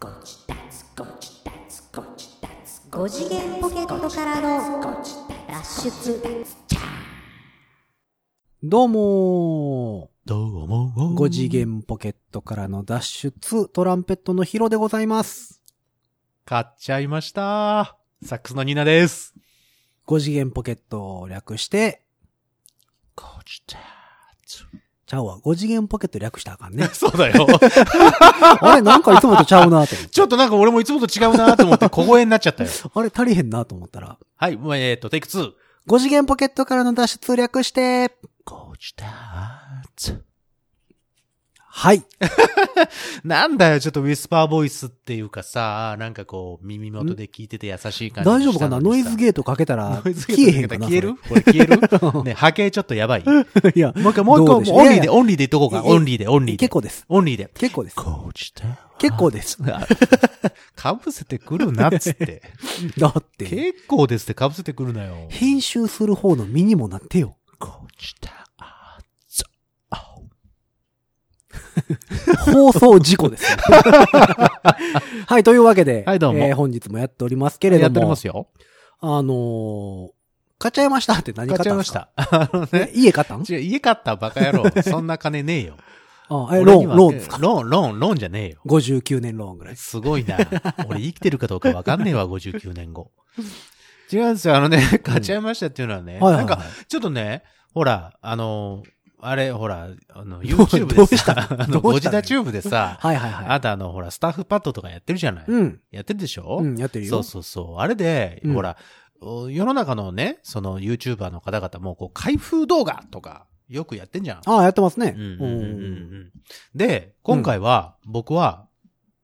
5次元ポケットからの脱出どうもどうもー。5次元ポケットからの脱出、トランペットのヒロでございます。買っちゃいました。サックスのニーナです。5次元ポケットを略して、こちたちゃうわ。5次元ポケット略したらあかんね。そうだよ。あれなんかいつもとちゃうなと思って。ちょっとなんか俺もいつもと違うなと思って小声になっちゃったよ。あれ足りへんなと思ったら、はい、もうえっ、と、テイク2。5次元ポケットからの脱出略して、こちたはい。なんだよ、ちょっとウィスパーボイスっていうかさ、なんかこう、耳元で聞いてて優しい感じ大丈夫かな？ノイズゲートかけたら、消えへんかな消える？これ消える？ね、波形ちょっとやばい。いや、もう一回、どうでしょう？オンリーで、オンリーで言っとこうか。オンリーで、オンリーで。結構です。オンリーで。結構です。こちた？結構です。かぶせてくるなっつって。だって、結構ですってかぶせてくるなよ。編集する方の身にもなってよ。こちた？放送事故ですね。はい、というわけで、はいどうもえー本日もやっておりますけれども、やっておりますよ。あのー買っちゃいましたって何買買っちゃいました。あ のえね。家買ったん？違う、家買ったバカ野郎。そんな金ねえよ。あえ、ローン、ローンですか？ローン、ローン、ローンじゃねえよ。?59 年ローンぐらい。すごいな。俺生きてるかどうかわかんねえわ、59年後。違うんですよ。あのね、買っちゃいましたっていうのはね。はいはいはいなんか、ちょっとね、ほら、あの、あれ、ほら、あの、どう YouTube どでさうした、あの、ゴジダチューブでさ、はいはいはい。あとあの、ほら、スタッフパッドとかやってるじゃない？うん。やってるでしょ？うん、やってるよ。そうそうそう。あれで、うんほら、お世の中のね、その YouTuber の方々も、こう、開封動画とか、よくやってんじゃん。ああ、やってますね。うんうんうんうんで、今回は、僕は、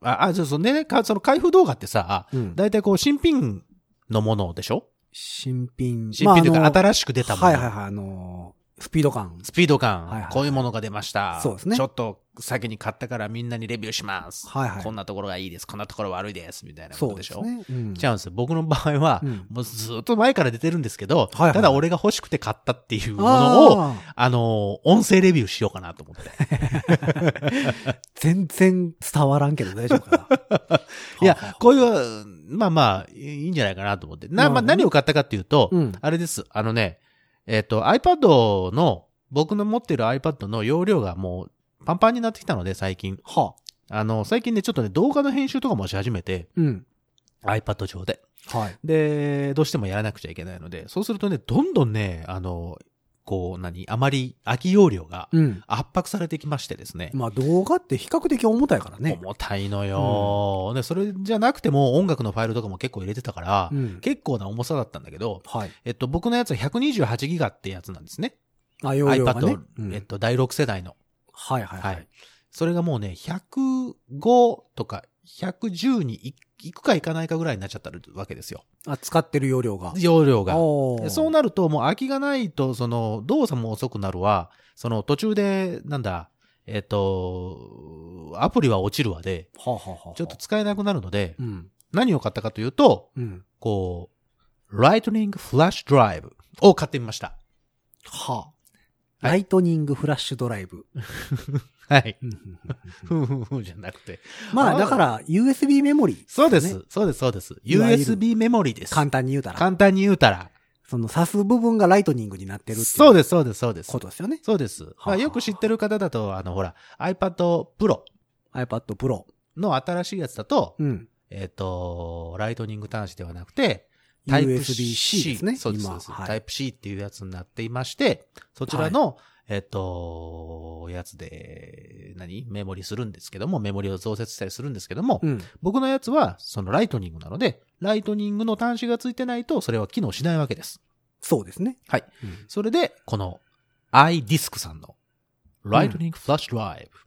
あ、あ、そうそうね、かその開封動画ってさ、うん。だいたいこう、新品のものでしょ？新品。新品というか、新しく出たもの。はいはいはい、あのースピード感。スピード感、はいはいこういうものが出ました。そうですねちょっと先に買ったからみんなにレビューします。はいはいこんなところがいいです。こんなところ悪いです。みたいなこそとでしょ？うですね。うん。違うんですよ。僕の場合は、うんもうずっと前から出てるんですけど、はいはいただ俺が欲しくて買ったっていうものを、ああの、音声レビューしようかなと思って。ー 全然伝わらんけど大丈夫かな。いやこういう、まあまあ、いいんじゃないかなと思って。な、まあ何を買ったかっていうと、うんあれです。あのね、えっ、と、iPad の、僕の持ってる iPad の容量がもうパンパンになってきたので、最近。はあ。あの、最近ね、ちょっとね、動画の編集とかもし始めて、うん。iPad 上で。はい。で、どうしてもやらなくちゃいけないので、そうするとね、どんどんね、あの、こう、何、あまり空き容量が圧迫されてきましてですね。うん、まあ動画って比較的重たいからね。重たいのよ、うん、で、それじゃなくても音楽のファイルとかも結構入れてたから、うん、結構な重さだったんだけど、はい、えっと、僕のやつは128ギガってやつなんですね。あ、容量が、ね、iPad、えっと、第6世代の。はいはいはい。はい、それがもうね、105とか110に1行くか行かないかぐらいになっちゃったわけですよ。あ、使ってる容量が。容量が。そうなると、もう空きがないと、その、動作も遅くなるわ、その、途中で、なんだ、えっ、ー、と、アプリは落ちるわで、はあはあはあ、ちょっと使えなくなるので、うん、何を買ったかというと、うん、こう、ライトニングフラッシュドライブを買ってみました。はあ。ライトニングフラッシュドライブ。はい。ふんふんふんじゃなくて。まあ、だから、USB メモリー。そうです。そうです、そうです。USB メモリです。簡単に言うたら。簡単に言うたら。その挿す部分がライトニングになってるって。そうです、そうです、そうですこ。とですよね。そうです。まあ、よく知ってる方だと、あの、ほら、iPad Pro iPad Pro。の新しいやつだと、うん。えっ、と、ライトニング端子ではなくて、タイプ USB-C ですね。そうです、はいタイプ C っていうやつになっていまして、そちらの、えっ、と、やつで、何？メモリするんですけども、メモリを増設したりするんですけども、うん。僕のやつは、そのライトニングなので、ライトニングの端子がついてないと、それは機能しないわけです。そうですね。はい。うんそれで、この iDisk さんのライトニングフラッシュドライブ、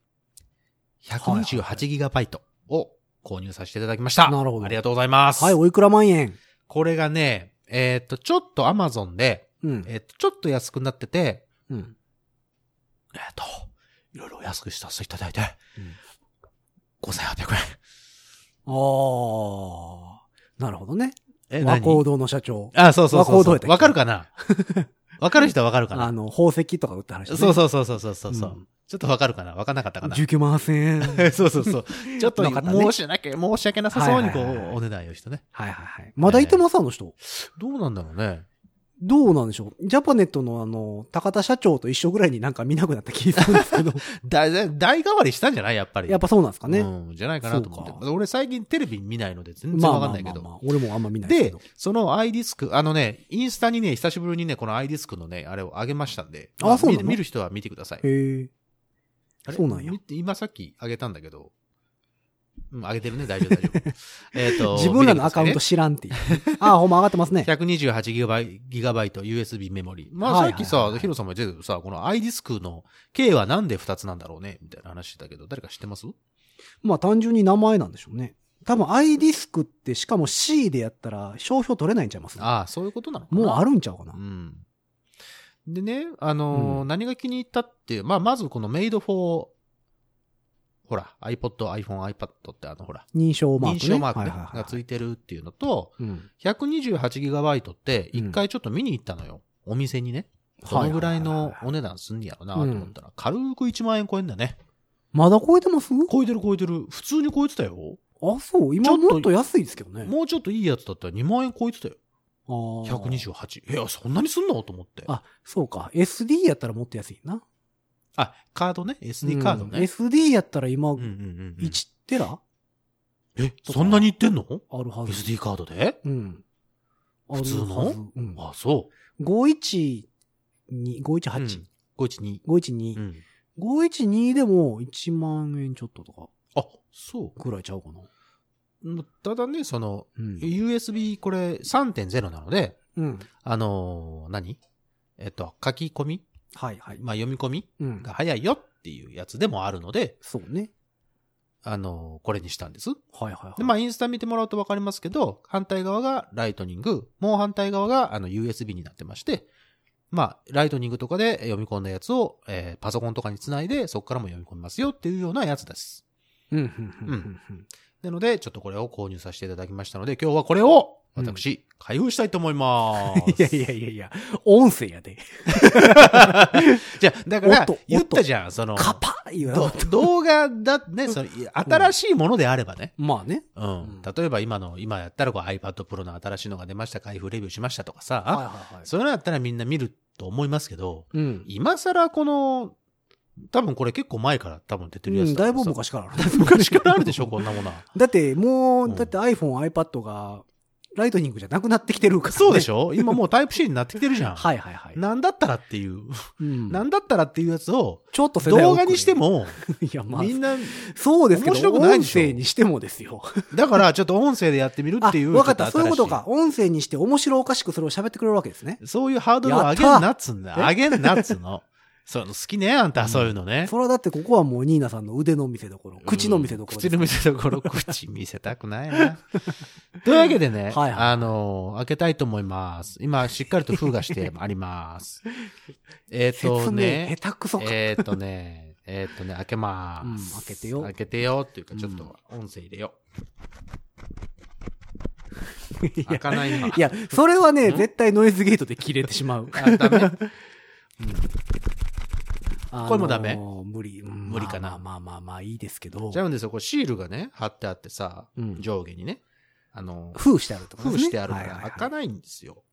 128GB を購入させていただきました。なるほどありがとうございます。はい、おいくら万円？これがね、えーっと、ちょっと Amazon で、うん。えーっと、ちょっと安くなってて、うん。えーっと、いろいろ安くしたせていただいて、うん5800円。ああ。なるほどね。え、和何光堂の社長。あ、そうそうそうそうわかるかな？わかる人はわかるかな？あの、宝石とか売って話、ね。そうそうそうそうそうそう。うちょっとわかるかな？わかんなかったかな？19万8000円。そうそうそう。ちょっとね申し訳、申し訳なさそうにこはいはいはいはう、お値段をしてね。はいはいはい。まだいてますあの人。どうなんだろうね。どうなんでしょう？ジャパネットのあの、高田社長と一緒ぐらいになんか見なくなった気がするんですけど。代替わりしたんじゃない？やっぱり。やっぱそうなんですかね。うん、じゃないかなと思って。俺最近テレビ見ないので全然まあわかんないけど。まあまあまあ、俺もあんま見ないですけでど。、その iDisk、あのね、インスタにね、久しぶりにね、この iDisk のね、あれを上げましたんで。まあそうなの？見見る人は見てください。へえ。あれ？そうなんや今さっき上げたんだけど。うん、上げてるね、大丈夫、大丈夫。えっと。自分らのアカウント知らんっていう。ああ、ほんま上がってますねく。ださいね128ギガバイギガバイト USB メモリ。まあさっきさ、はいヒロさんも言ってたけどさ、この iDisk の K はなんで2つなんだろうねみたいな話してたけど、誰か知ってます？まあ単純に名前なんでしょうね。多分 iDisk ってしかも C でやったら商標取れないんちゃいます？ああ、そういうことなのかな？もうあるんちゃうかな？う。ん。でね、あのーうん何が気に入ったって、まあ、まずこの made for ほら、iPod、iPhone、iPad ってあの、ほら、認証マーク、ね。認証マークねはいはいはいがついてるっていうのと、うん。128GB って一回ちょっと見に行ったのよ。お店にね。どのぐらいのお値段すんねやろなと思ったら、軽く1万円超えんだね。まだ超えてます？超えてる超えてる。普通に超えてたよ。あ、そう。今もっと安いですけどね。もうちょっといいやつだったら2万円超えてたよ。あー128。いや、そんなにすんの？と思って。あ、そうか。SD やったらもっと安いな。あ、カードね？SD カードね。うん SD やったら今、うんうんうんうん。1テラ？え、そんなにいってんの？あるはず。?SD カードで？うん。普通の？あるはずうん。あ、そ512、う。518、512。512、うん。512でも1万円ちょっととかあ、そぐらいちゃうかな。う。ただね、その、うん。USB これ3.0なので、うん。あのー何？えっと、書き込みはいはい。まあ、読み込みうん。が早いよっていうやつでもあるので、そうね。あのーこれにしたんです。はいはいはい。で、まあ、インスタ見てもらうとわかりますけど、反対側がライトニング、もう反対側があの USB になってまして、まあ、ライトニングとかで読み込んだやつを、えーパソコンとかにつないで、そこからも読み込みますよっていうようなやつです。うん、うん、うんうんうん。なので、ちょっとこれを購入させていただきましたので、今日はこれを、私、開封したいと思います。いやいやいやいや、音声やで。じゃあ、だから言ったじゃん、その、カパー言うどな。動画だ、ね、その、新しいものであればね。まあね。うん。うん例えば今の、今やったらこう iPad Pro の新しいのが出ました、開封レビューしましたとかさ、はいはいはい。そういうのやったらみんな見ると思いますけど、うん。今更この、多分これ結構前から多分出てるやうん、だいぶ昔からある。昔からあるでしょ、こんなものは。だってもう、うんだって iPhone、iPad が、ライトニングじゃなくなってきてるから、ね。そうでしょ？今もうタイプ C になってきてるじゃん。はいはいはい。なんだったらっていう、うんなんだったらっていうやつを、ちょっと動画にして、も、いやまあ、みんな、そうですけど、面白くない音でしょ？声にしてもですよ。だからちょっと音声でやってみるあ、っていう。わかった。そういうことか。音声にして面白おかしくそれを喋ってくれるわけですね。そういうハードルを上げんなっつんだ。上げんなっつうの。そう、好きね、あんた、そういうのね。それはだってここはもうニーナさんの腕の見せ所、口の見せ所口の見せ所、口見せたくないな。というわけでね、はいはいあのー開けたいと思います。今、しっかりと封がしてあります。えっとね、下手くそか。えっとね、えっとね、開けまうん。開けてよ開けてよっていうか、ちょっと音声入れよう。開かないな。いや、それはね、ん？絶対ノイズゲートで切れてしまう。あ、ダメあのーこれもダメ？無理。うん無理かな？まあまあまあまあいいですけどち。ゃうんですよ。これシールがね、貼ってあってさ、うん上下にね。あの、封してあるとか、ね。封してあるから開かないんですよ。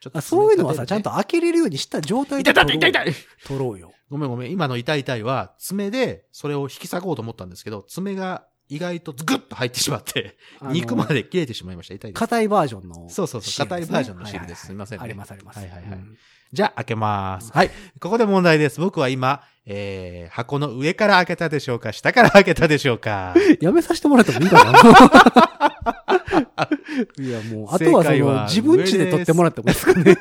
ちょっあそういうのはさ、ちゃんと開けれるようにした状態痛で痛い痛い痛い取ろうよ。ごめんごめん。今の痛い痛いは、爪でそれを引き裂こうと思ったんですけど、爪が意外とグッと入ってしまって、肉まで切れてしまいました。痛いです。硬いバージョンの。そうそうそう硬いバージョンのシールですすはいはいはいすいませんねありますあります。はいはいはいうんじゃあ、開けます。はい。ここで問題です。僕は今、えー、箱の上から開けたでしょうか下から開けたでしょうか？やめさせてもらってもいいかな？いや、もう、あとはその正解は、自分家で撮ってもらってもいいですかね。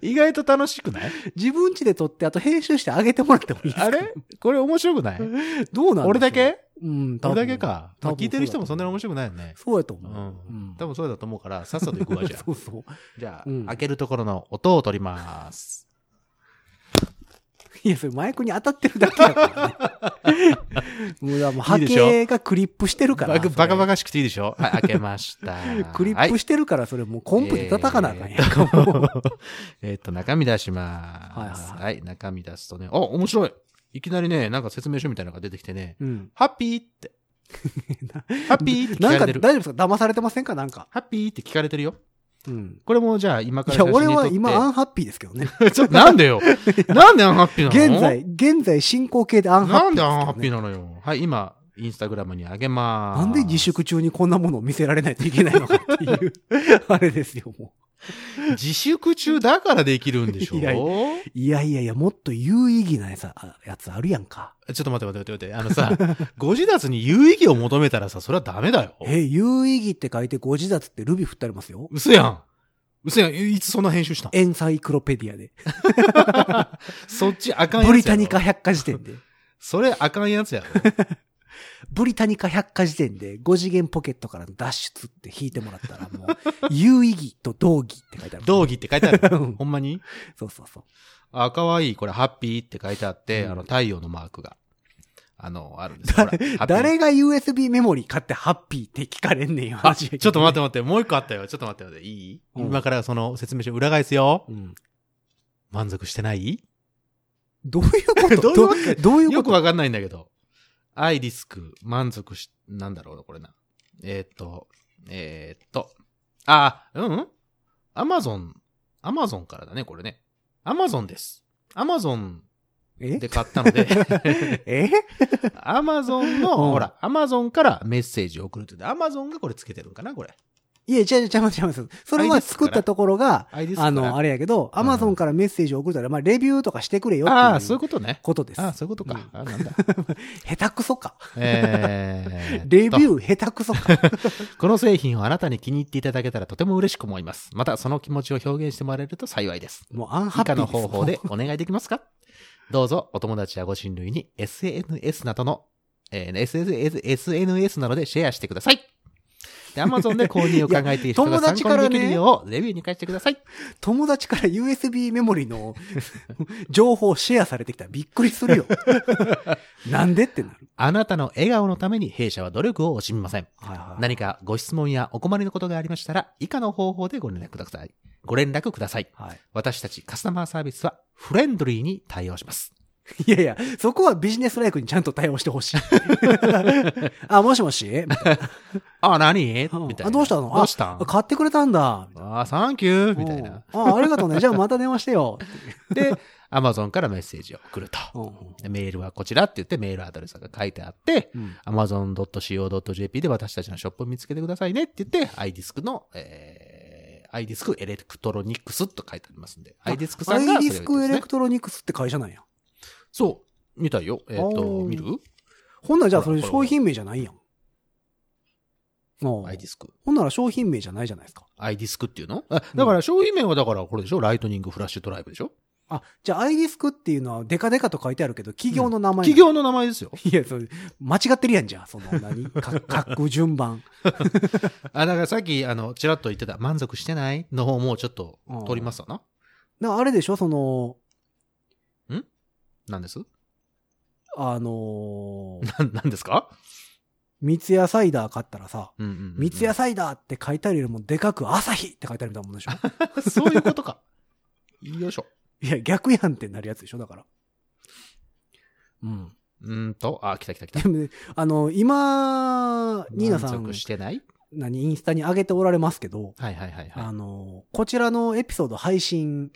意外と楽しくない？自分家で撮って、あと編集してあげてもらってもいいですかあれ？これ面白くない？どうなんでしょう俺だけ？うん、多分俺だけか。多分聞いてる人もそんなに面白くないよね。そうやと思う。うん。うん多分そうだと思うから、さっさと行くわ、じゃあ そ。うそう。じゃあ、うん開けるところの音を取ります。いや、それマイクに当たってるだけやからね。もうだからもう波形がクリップしてるから。バカバカバカ。カしくていいでしょ？はい、開けました。クリッはいプしてるから、それもうコンプで叩かなあかんやんか、えっ と、中身出します。はいはいはい、中身出すとね、お、面白い。いきなりね、なんか説明書みたいなのが出てきてね、うん。ハッピーって。ハッピーって聞なんか大かれてる。丈夫ですか？騙されてませんか？なんか。ハッピーって聞かれてるよ。うん。これもじゃあ今かいや、ら写真に撮って。俺は今アンハッピーですけどね。ちょっとなんでよ。なんでアンハッピーなの？現在、現在進行形でアンハッなんピーですけど、ね。でアンハッピーなのよ。はい、今、インスタグラムにあげまーす。なんで自粛中にこんなものを見せられないといけないのかっていう、あれですよ、も 自粛中だからできるんでしょ？いやいちう。いやいやいや、もっと有意義なやつあやつあるやんか。ょっと待って待って待って待って。あのさ、ご自立に有意義を求めたらさ、それはダメだよ。え、有意義って書いてご自立ってルビ振ってありますよ。嘘やん。嘘やん。いつそんな編集したん？エンサイクロペディアで。そっちあかんやつやろブリタニカ百科事典で。それあかんやつやろ。ブリタニカ百科事典で5次元ポケットからの脱出って引いてもらったらもう、有意義と道義って書いてある。道義って書いてある。う んほんまに？そうそうそう。あ、かわいい。これ、ハッピーって書いてあって、うんあの、太陽のマークが、あの、あるんです誰が USB メモリー買ってハッピーって聞かれんねんよ。あ、ちょっと待ってっ待って、もう一個あったよ。ちょっと待って待って、いい、うん今からその説明書裏返すよ。て。うん。満足してない？どういうこと？どういうことどういうこと？よくわかんないんだけど。アイリスク、満足し、なんだろうな、これな。えーっと、えーっと、あ、うんアマゾン、アマゾンからだね、これね。アマゾンです。アマゾンえ？で買ったので、え？アマゾンの、うんほら、アマゾンからメッセージを送るって言って、アマゾンがこれつけてるんかな、これ。いや、違う違う違う違う。それは作ったところが、あの、あれやけど、アマゾンからメッセージを送ったら、まあ、レビューとかしてくれよってああ、そういういうことね。ことです。ああ、そういうことか。うんあなんだ。下手くそか。えー、レビュー下手くそか。この製品をあなたに気に入っていただけたらとても嬉しく思います。またその気持ちを表現してもらえると幸いです。もうアンハッピーです以下の方法でお願いできますか？どうぞお友達やご親類に SNS などの、えー SNS, SNS などでシェアしてください。で、Amazon で購入を考えている人が友参考達からねにできるようレビューに返してください。友達から USB メモリの情報シェアされてきたらびっくりするよ。なんでってなる。あなたの笑顔のために弊社は努力を惜しみません。はいはい。何かご質問やお困りのことがありましたら、以下の方法でご連絡ください。ご連絡ください。はい。私たちカスタマーサービスはフレンドリーに対応します。いやいや、そこはビジネスライクにちゃんと対応してほしい。あ、もしもし？みたいあ、何みたな。いな。あ、どうしたの？どうしたん？あ買ってくれたんだ。あ、サンキューみたいな。うんあ、ありがとうね。じゃあまた電話してよ。で、アマゾンからメッセージを送ると。メールはこちらって言ってメールアドレスが書いてあって、うん amazon.co.jp で私たちのショップを見つけてくださいねって言って、iDisk の、えー、iDisk エレクトロニクスと書いてありますんで、iDisk さんがアイリそれを言ってますねスクエレク。トロニクスって会社なんや。そう、見たよ。えっ、ー見る？ほんならじゃあそれ商品名じゃないやん。おう ?iDisk。ほんなら商品名じゃないじゃないですか。iDisk っていうの？あだから商品名はだからこれでしょ？ライトニングフラッシュドライブでしょ？あ、じゃあアイリスクっていうのはデカデカと書いてあるけど、企業の名前、企業の名前ですよ。いや、それ、間違ってるやんじゃん。その何、か書く順番。あ、だからさっき、あの、ちらっと言ってた、満足してないの方もちょっと取りますわな。なあれでしょ？その、なんです？あのー、なん、なんですか？三ツ矢サイダー買ったらさ、うんうんうんうん三ツ矢サイダーって書いてあるよりもでかく朝日って書いてあるみたいなもんでしょ？そういうことか。よいしょ。いや、逆やんってなるやつでしょ？だから。うん。うーんと、あ、来た来た来たで。もね、あの、今、ニーナさんしてない？何、インスタに上げておられますけど、はいはいはいはあの、こちらのエピソード配信、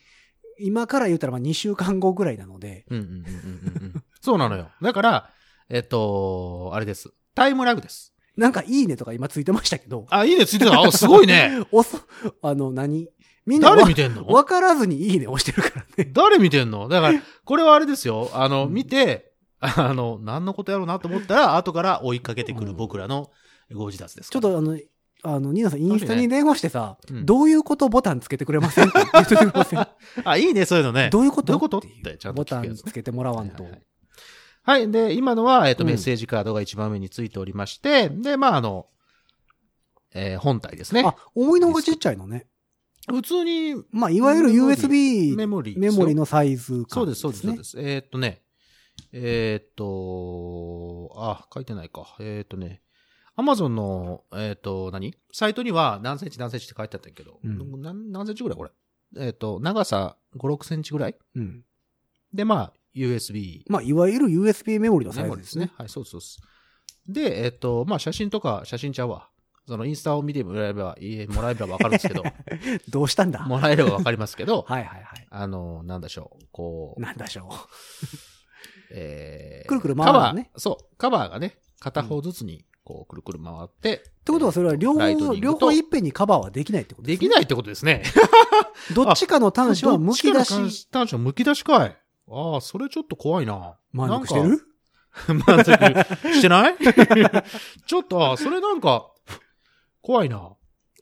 今から言ったらまあ2週間後ぐらいなので、い。うんうんうんうんうんうん。そうなのよ。だから、えっと、あれです。タイムラグです。なんかいいねとか今ついてましたけど、あ、いいねついてた。あ、すごいね。おそ、あの、何？みんなわ誰見てんの？わからずにいいね押してるからね。誰見てんの？だから、これはあれですよ。あの、うん見て、あの、何のことやろうなと思ったら、後から追いかけてくる僕らのご自立ですから。ちょっとあの、あの、ニーナさんインスタに電話してさ、うんどういうことボタンつけてくれませんって 言ってくれません？あ、いいね、そういうのね。どういうこと？どういうこと？っててちゃんとボタンつけてもらわんと。はいはい。で、今のは、えっ、と、うんメッセージカードが一番上についておりまして、で、まあ、あの、えー本体ですね。あ、思いのほかちっちゃいのね。普通にまあ、いわゆる USB メモリーメモリのサイズ感そうです、そうです、そうねで。す。えーっとね、えーっと、あ、書いてないか。えーっとね、アマゾンの、えーっと、何？サイトには何センチ何センチって書いてあったけど、うん何何センチぐらいこれ？えーっと、長さ5、6センチぐらい？うん。で、まあ、USB まあ、いわゆる USB メモリのサメイズでねモリですすね。。はい、そうそうです。で、えっと、まあ、写真とか、写真ちゃうわ。そのインスタを見てもらえれば、いえもらえればわかるんですけど、どうしたんだ？もらえればわかりますけど、はいはいはい。あの、なんでしょう、こう、なんだしょ えーくるくる回るのねカバー、そう、カバーがね、片方ずつに、こう、くるくる回って。う。ってことはそれは両方、両方いっぺんにカバーはできないってことい。できないってことですね。どっちかの端子はむき出どっちかのし、端子はむき出しかい。ああ、それちょっと怖いな。満足してる？満足してない？ちょっと、あそれなんか、怖いな。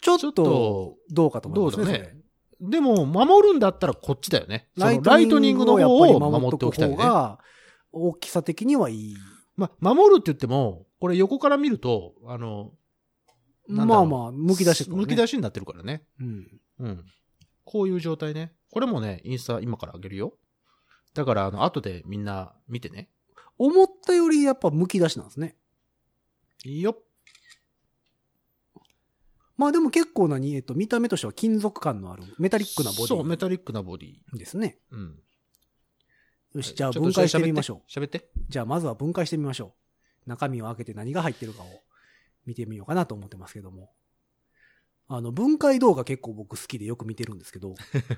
ちょっとと、どうかと思いますね。どうだねでも、守るんだったらこっちだよね。ライトニングの方を守っておきたいよね。が、大きさ的にはいい。まあ、守るって言っても、これ横から見ると、あの、まあまあ、むき出し、むき出し。しになってるからね。うん。うん。こういう状態ね。これもね、インスタ今からあげるよ。だから、あの、後でみんな見てね。思ったよりやっぱむき出しなんですね。いいよ。まあでも結構なに、えっと、見た目としては金属感のあるメタリックなボディ。そう、メタリックなボディ。ですね。うん。よし、じゃあ分解してみましょう。喋って。じゃあまずは分解してみましょう。中身を開けて何が入ってるかを見てみようかなと思ってますけども。あの、分解動画結構僕好きでよく見てるんですけど、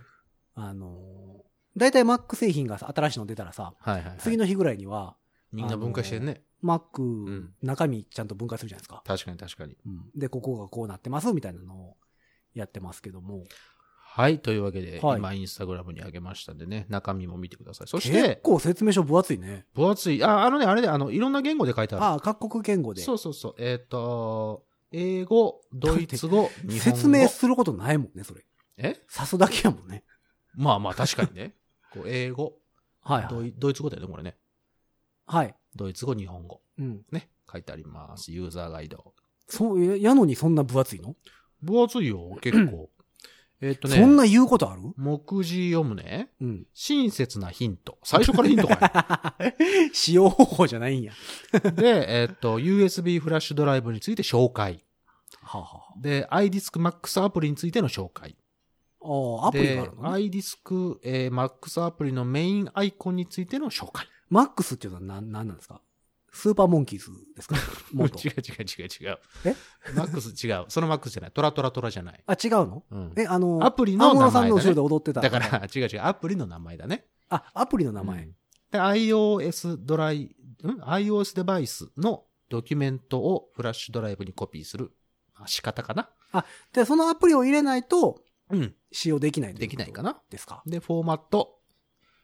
あのー、だいたい Mac 製品が新しいの出たらさ、はいはい、はい。次の日ぐらいには、みんな分解してんね。Mac、ん中身ちゃんと分解するじゃないですか。確かに確かに。うんで、ここがこうなってますみたいなのをやってますけども。はい。というわけで、はい今インスタグラムにあげましたんでね、中身も見てください。そし結て、構説明書分厚いね。分厚い。あ、あのね、あれで、あの、いろんな言語で書いてある。ああ、各国言語で。そうそうそう。えっ、と、英語、ドイツ語、日本語。説明することないもんね、それ。え？刺すだけやもんね。まあまあ確かにね。こう英語はいはい。ドイ、ドイツ語だよね、これね。はい。ドイツ語、日本語。うん。ね。書いてあります。ユーザーガイド。そう、ややのにそんな分厚いの、分厚いよ、結構。えっとね。そんな言うことある？目次読むね。うん。親切なヒント。最初からヒントか 使用方法じゃないんや。い。で、えっと、USB フラッシュドライブについて紹介。はあ、はで、iDisk Max アプリについての紹介。あ、ああ、アプリがあでるの、ね。iDisk、えー Max アプリのメインアイコンについての紹介。マックスっていうのは何、何なんですか？スーパーモンキーズですか？もっと違。う違う違う違う。え？マックス違う。そのマックスじゃない。トラトラトラじゃない。あ、違うの？うん。え、あの、アプリの名前だねさんの後ろで踊ってた。だから、違う違う。アプリの名前だね。あ、アプリの名前。うんで、iOS ドライ、ん ?iOS デバイスのドキュメントをフラッシュドライブにコピーするあ仕方かな。で、そのアプリを入れないとうん。使用できないできないかな。ですか？で、フォーマット。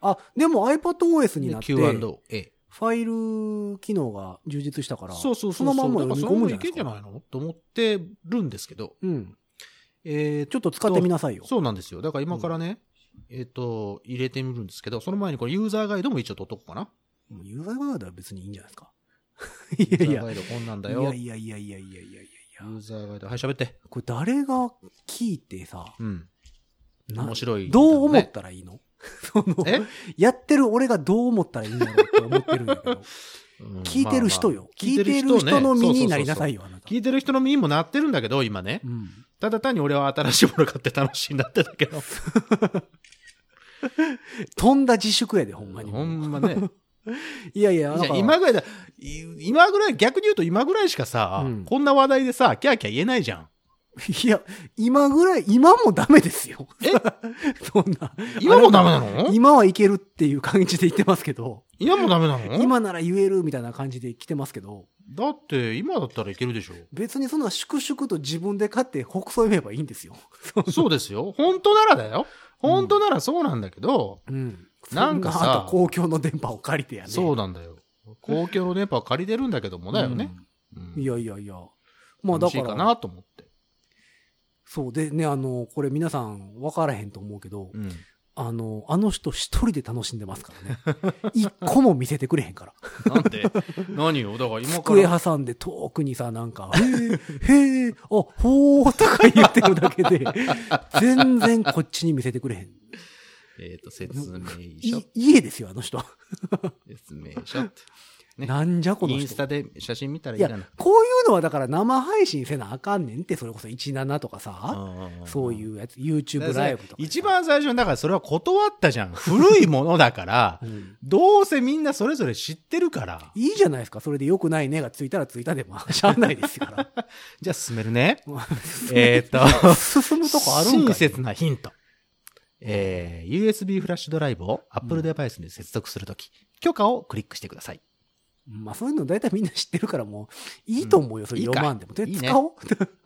あ、でも iPadOS にで、なって、Q&A。ファイル機能が充実したから、そうそうそうそのまんま読み込むんじゃないですか？そのままいけんじゃないの？と思ってるんですけど、うん。えー、ちょっと使ってみなさいよ。そうなんですよ。だから今からね、うん、えっ、ー、と、入れてみるんですけど、その前にこれユーザーガイドも一応取っとこうかな。ユーザーガイドは別にいいんじゃないですか？いやいや。ユーザーガイドこんなんだよ。いやいやいやいやいやいやいや。ユーザーガイド、はい、喋って。これ誰が聞いてさ、うん。面白い、ね、どう思ったらいいの？そのえ？やってる俺がどう思ったらいいんだろうって思ってるんだけど。うん聞いてる人よ。聞いてる人の身になりなさいよ。聞いてる人の身にもなってるんだけど、今ね。うん。ただ単に俺は新しいもの買って楽しいんだってだけど。飛んだ自粛やで、ほんまに。ほんまね。いやいや、今ぐらいだ、い今ぐらい、逆に言うと今ぐらいしかさ、うんこんな話題でさ、キャーキャー言えないじゃん。いや、今ぐらい、今もダメですよ。え？そんな。今もダメなの？今はいけるっていう感じで言ってますけど、今もダメなの？今なら言えるみたいな感じで来てますけど、だって、今だったらいけるでしょ。別にそんな粛々と自分で買って北総読めばいいんですよ。そうですよ。本当ならだよ。本当ならそうなんだけど、うん。なんかさ公共の電波を借りてやね。そうなんだよ。公共の電波は借りてるんだけどもだよね。うんうんいやいやいや。まあだか、楽しいからなと思って。そうでね、あの、これ皆さん分からへんと思うけど、うん。あの、あの人一人で楽しんでますからね。一個も見せてくれへんから。なんで？何よだから今か机ら。挟んで遠くにさ、なんか、へえ、へえ、あ、ほーとか言ってるだけで、全然こっちに見せてくれへん。えっ、と、説明書い。家ですよ、あの人。説明書って。ねなんじゃこの人。インスタで写真見たらいいやい？かな。、こういうのはだから生配信せなあかんねんって、それこそ17とかさ、そうういうやつ、YouTube ライブとか。一、番最初に、だからそれは断ったじゃん。古いものだから う、んどうせみんなそれぞれ知ってるから。いいじゃないですか。それで良くないねがついたらついたでも、しゃあないですから。じゃあ進めるね。ま あえっと、進むとこあるんかい親切なヒント。えー、USB フラッシュドライブを Apple デバイスに接続するとき、許可をクリックしてください。まあそういうの大体みんな知ってるからもう、いいと思うよ、それ読まんでも。とりあえず使おう。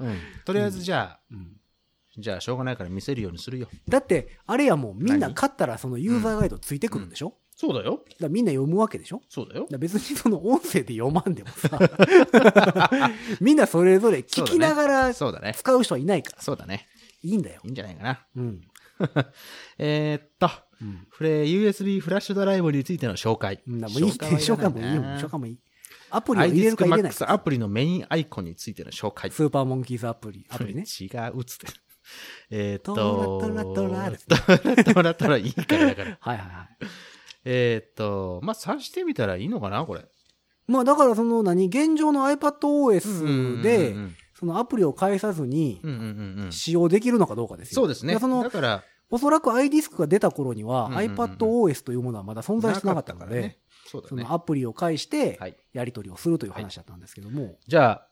うん。とりあえずじゃあ、うんじゃあしょうがないから見せるようにするよ。だって、あれやもん、みんな何買ったらそのユーザーガイドついてくるんでしょ、そうだよ。だみんな読むわけでしょ？そうだよだ別にその音声で読まんでもさ、みんなそれぞれ聞きながらそうだね。使う人はいないから、そうだね。いいんだよい。いんじゃないかな。うん。えーっと、うん。フレ USB フラッシュドライブについての紹介。うんもういいって、紹介もいいよ。紹介もいい。アプリを入れるか入れないか。クスアプリのメインアイコンについての紹介。スーパーモンキーズアプリ、アプリね。違うっつって。えーっと、トラトラトラですトラトラトラいいからだから。はいはいはい。えーっと、まあ、挿してみたらいいのかなこれ。まあだからその何、現状の iPadOS でう、んそのアプリを返さずにうんうんうんうん。使用できるのかどうかですよ。そうですね。でそのだから、おそらく iDisk が出た頃にはうんうんうん iPadOS というものはまだ存在してなかったので、ね。そねその。アプリを介してはい。やり取りをするという話だったんですけども、じゃあ、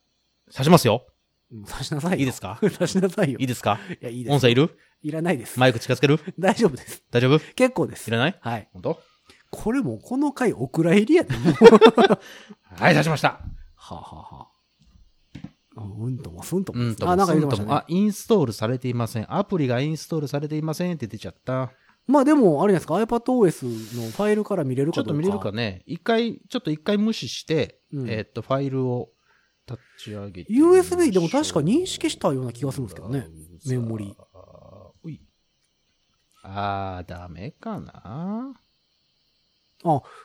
挿しますよ。うん差しなさいよ。いいですか？差しなさいよ。いいですか？いや、いいです。音声いる？いらないです。マイク近づける？大丈夫です。大丈夫？結構です。いらない？はい。本当？これもうこの回お蔵入りやで、もう。はい、出しました。はあ、はあはあ、うんともすんとも。うんとも、あ、なんか言ってましたねあ、。インストールされていません。アプリがインストールされていませんって出ちゃった。まあでも、あれですか、iPadOS のファイルから見れるか。ちょっと見れるかね。一回、ちょっと一回無視して、うんえーっと、ファイルを立ち上げて。USB でも確か認識したような気がするんですけどね。メモリ。あー、ダメかな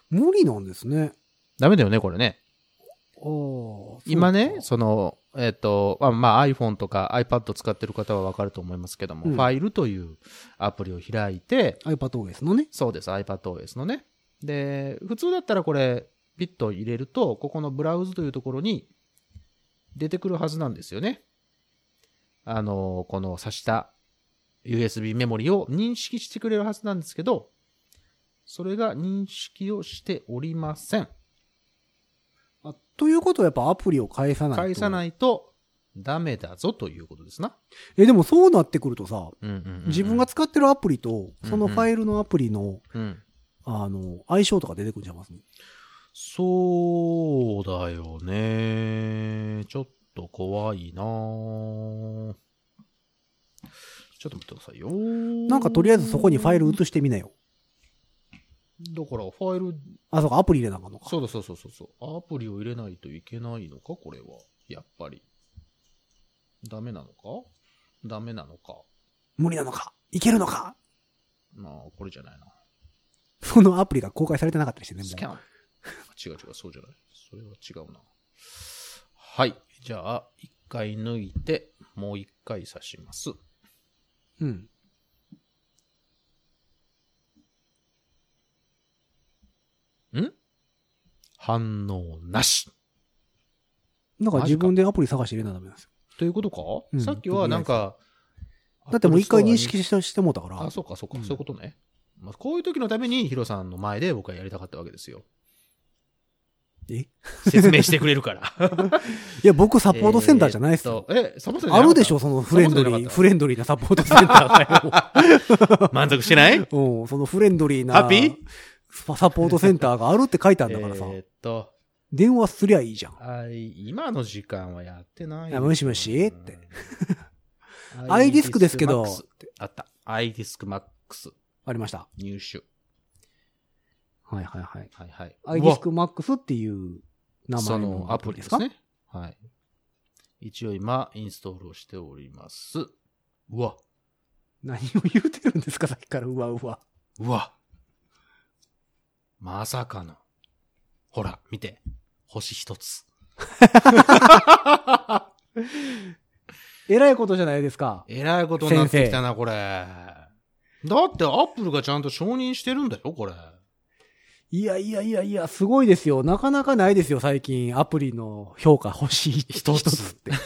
無理なんですね。ダメだよね、これね。今ね、その、えっ、と、まあ、まあ iPhone とか iPad 使ってる方はわかると思いますけども、うんファイルというアプリを開いて、iPadOS のね。そうです、iPadOS のね。で、普通だったらこれ、ピッと入れると、ここのブラウズというところに出てくるはずなんですよね。あの、この挿した USB メモリを認識してくれるはずなんですけど、それが認識をしておりません。あということはやっぱアプリを返さないと。。返さないいとダメだぞということですな。え、でもそうなってくるとさ、うんうんうんうん自分が使ってるアプリと、うんそのファイルのアプリの、うん。あの、相性とか出てくるんちゃいます？そうだよね。ちょっと怖いなぁちょっと待ってくださいよ。なんかとりあえずそこにファイル移してみなよ。だからファイル、あ、そうか、アプリ入れなあかんのか。そうだそうそうそうそう。アプリを入れないといけないのかこれは。やっぱり。ダメなのか？ダメなのか？無理なのか？いけるのか？まあ、これじゃないな。そのアプリが公開されてなかったりしてね。スキャン。違う違う、そうじゃない。それは違うな。はい。じゃあ、一回抜いて、もう一回刺します。うん。ん？反応なし。だから自分でアプリ探して入れなダメなんですよ。ということか、うんさっきはなんか、だってもう一回認識してしてもうたから。あ、そうか、そうか、うんそういうことね。まあ、こういう時のためにヒロさんの前で僕はやりたかったわけですよ。え？説明してくれるから。いや、僕サポートセンターじゃないですよ。えーっとえ、サポートセンターじゃなかったあるでしょ、そのフレンドリー、フレンドリーなサポートセンターが 満足してない？よ。うん、そのフレンドリーな。ハッピー？サポートセンターがあるって書いてあるんだからさ。えーっと、電話すりゃいいじゃん。あい今の時間はやってないいやもしもしってうん。iDisk ですけど iDisk Max あった。iDisk Max ありました。入手。はいはいはい。はいはい。iDisk Max っていう名そ前ののアアプリですすかね。はい。一応今、インストールをしております。うわ。何を言うてるんですか、さっきからうわうわ。うわ。まさかの。ほら、見て。星一つ。えらいことじゃないですか。えらいことになってきたな、これ。だって、アップルがちゃんと承認してるんだよ、これ。いやいやいやいや、すごいですよ。なかなかないですよ、最近。アプリの評価欲しい一つって。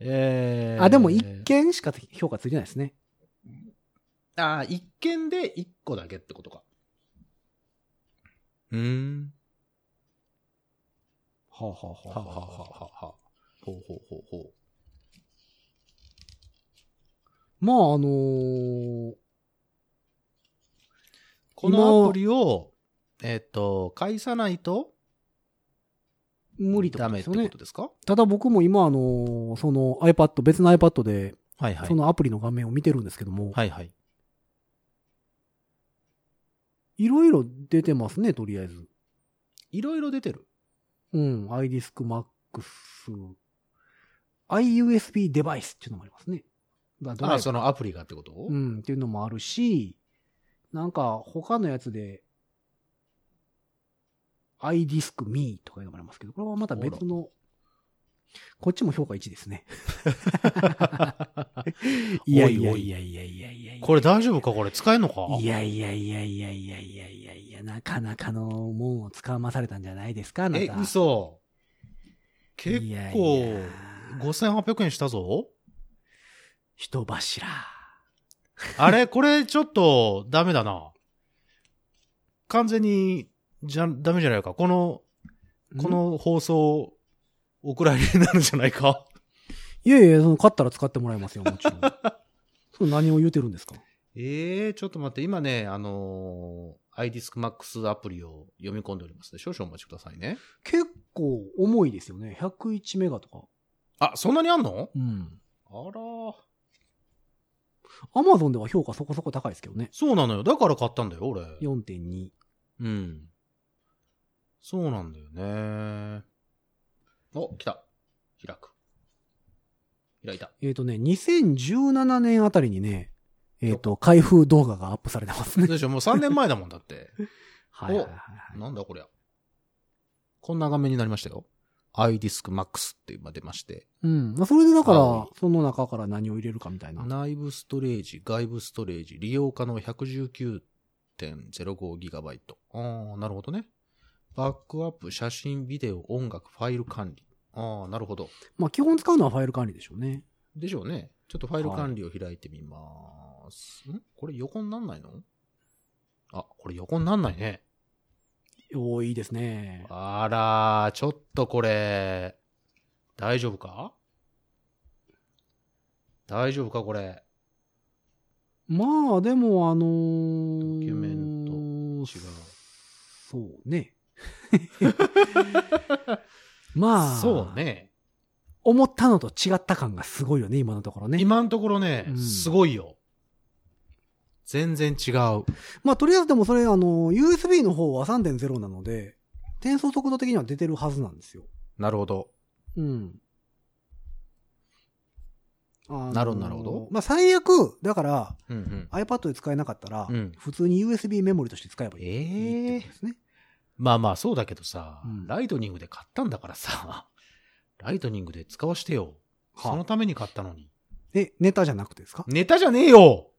えー、あ、でも一件しか評価ついてないですね。あ、一件で一個だけってことか。うーん。はあ、はあはははははは。ほうほうほうほう。まあ、あのーこのアプリを、えっ、と、返さないと無理ってこダメってことですよね。ただ僕も今、あのーその iPad、別の iPad で、はいはい。そのアプリの画面を見てるんですけども、はいはい。いろいろ出てますね、とりあえず。いろいろ出てる。うん、iDisk Max、iUSB デバイスっていうのもありますね。だあ、ブそのアプリがってこと？うん、っていうのもあるし、なんか他のやつで、iDisk Me とかいうのもありますけど、これはまた別の、こっちも評価1ですね。いやいやいやいやいやいやいや。これ大丈夫か？これ使えんのか？いやいやいやいやいやいやいやいや、なかなかのもんを使わまされたんじゃないですか、あなた。え、嘘。結いやい構や、5800円したぞ。人柱。あれ？これちょっとダメだな。完全に、じゃ、ダメじゃないか。この、この放送、お蔵入りになるんじゃないか？いやいや、その買ったら使ってもらいますよ、もちろん。何を言うてるんですか？ええー、ちょっと待って、今ね、あのー、iDisk Max アプリを読み込んでおりますので、少々お待ちくださいね。結構重いですよね。101メガとか。あ、そんなにあんの？うん。あらーアマゾンでは評価そこそこ高いですけどね。そうなのよ。だから買ったんだよ、俺。4.2。うん。そうなんだよね。お、来た。開く。開いた。えっ、とね、2017年あたりにね、えっ、と、開封動画がアップされてますね。でしょ、もう3年前だもんだって。はいはいはいはい。なんだこりゃ。こんな画面になりましたよ。iDisk Max って今出まして。うん。まあ、それでだから青、その中から何を入れるかみたいな。内部ストレージ、外部ストレージ、利用可能 119.05GB。ああ、なるほどね。バックアップ、写真、ビデオ、音楽、ファイル管理。ああ、なるほど。まあ、基本使うのはファイル管理でしょうね。でしょうね。ちょっとファイル管理を開いてみます。ん？これ横になんないの？あ、これ横になんないね。おーいいですね。あらー、ちょっとこれ、大丈夫か？大丈夫かこれ？まあ、でも、あのー、ドキュメント違う。そうね。まあ、そう。ね。思ったのと違った感がすごいよね、今のところね。今のところね、うんすごいよ。全然違う。まあ、とりあえずでもそれ、あの、USB の方は3.0なので、転送速度的には出てるはずなんですよ。なるほど。うん。あなるほどなるほどまあ、最悪、だから、うんうん。iPad で使えなかったら、うん普通に USB メモリとして使えばいい。ええいいってことですね。まあまあそうだけどさ、うんライトニングで買ったんだからさ、ライトニングで使わしてよ。はあそのために買ったのに。え、ネタじゃなくてですか？ネタじゃねえよ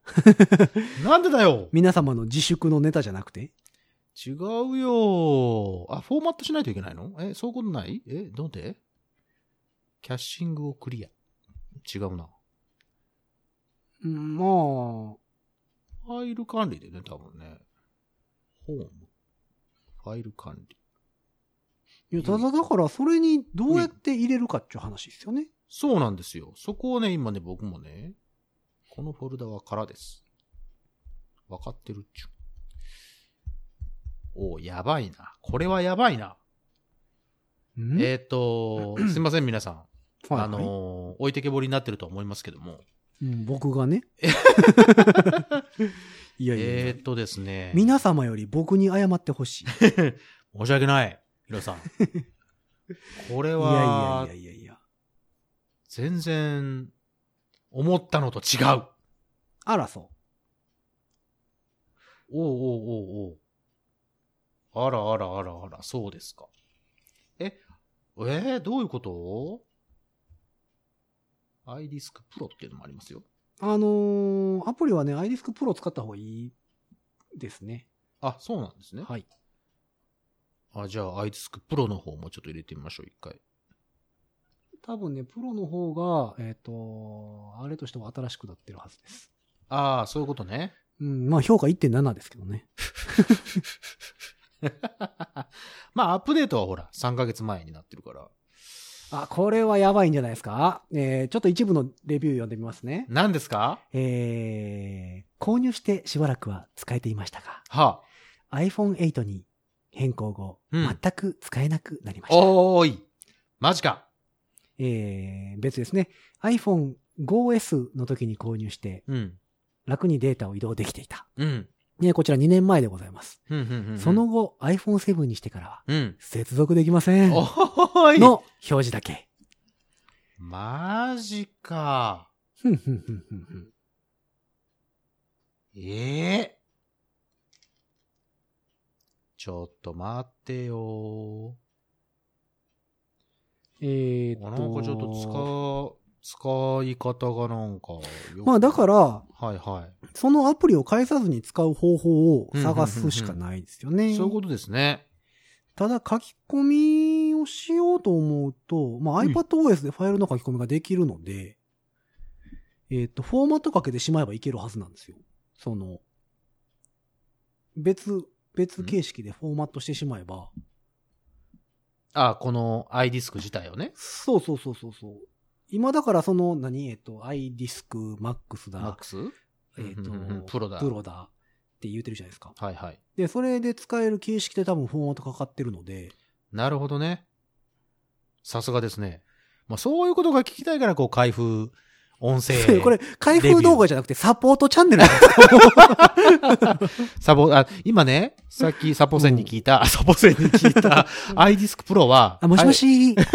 なんでだよ皆様の自粛のネタじゃなくて？違うよあ、フォーマットしないといけないの？え、そういうことない？え、どうで？キャッシングをクリア。違うな。うんまあ、ファイル管理でね、多分ね。ホーム。ファイル管理。いや、ただだから、それにどうやって入れるかっていう話ですよね。そうなんですよ。そこをね、今ね、僕もね、このフォルダは空です。わかってるっちゅう。おうやばいな。これはやばいな。うん？えっ、と、すいません、皆さん。はいはいあのー置いてけぼりになってると思いますけども。うん僕がね。いやいやいやえっ、とですね。皆様より僕に謝ってほしい。い 申し訳ない。ヒロさん。これやいはやい、やいやいや。全然、思ったのと違う。あら、そおうおうおうおう。あらあらあらあら、そうですか。え、えー、どういうこと？アイディスクプロっていうのもありますよ。う。あのーアプリはね、iDisk Pro 使った方がいいですね。あ、そうなんですね。はい。あ、じゃあ、アイディスクプロの方もちょっと入れてみましょう、一回。多分ね、プロの方が、えっ、と、あれとしても新しくなってるはずです。ああ、そういうことね。うん、まあ評価1.7ですけどね。まあ、アップデートはほら、3ヶ月前になってるから。あ、これはやばいんじゃないですか？えー、ちょっと一部のレビュー読んでみますね。何ですか？えー、購入してしばらくは使えていましたが、は iPhone8 に変更後、うん全く使えなくなりました。おーい。マジか。えー、別ですね。iPhone 5S の時に購入して、うん。楽にデータを移動できていた。うん。ね、こちら2年前でございます。その、後 iPhone7 にしてからは、うん。接続できません。おーい。の表示だけ。マジか。ええちょっと待ってよえー、っと。なんかちょっと使、使い方がなんかまあだから、はいはい。そのアプリを返さずに使う方法を探すしかないですよね。そういうことですね。ただ書き込みをしようと思うと、まあ、うん iPadOS でファイルの書き込みができるので、えっ、と、フォーマットかけてしまえばいけるはずなんですよ。その、別、別形式でフォーマットしてしまえば、あ、この iDisk 自体をね。そうそうそうそうそう。今だからその、何、えっ、と、iDisk Max だ、Max? えっ、とプロだプロだって言ってるじゃないですか。はいはい。で、それで使える形式で多分フォーマットかかってるので、なるほどね。さすがですね。まあそういうことが聞きたいから、こう、開封、音声。これ、開封動画じゃなくてサポートチャンネルサボ、あ、今ね、さっきサポセンに聞いた、あサポセンに聞いた、iDisk Pro は、あ、もしもし、はい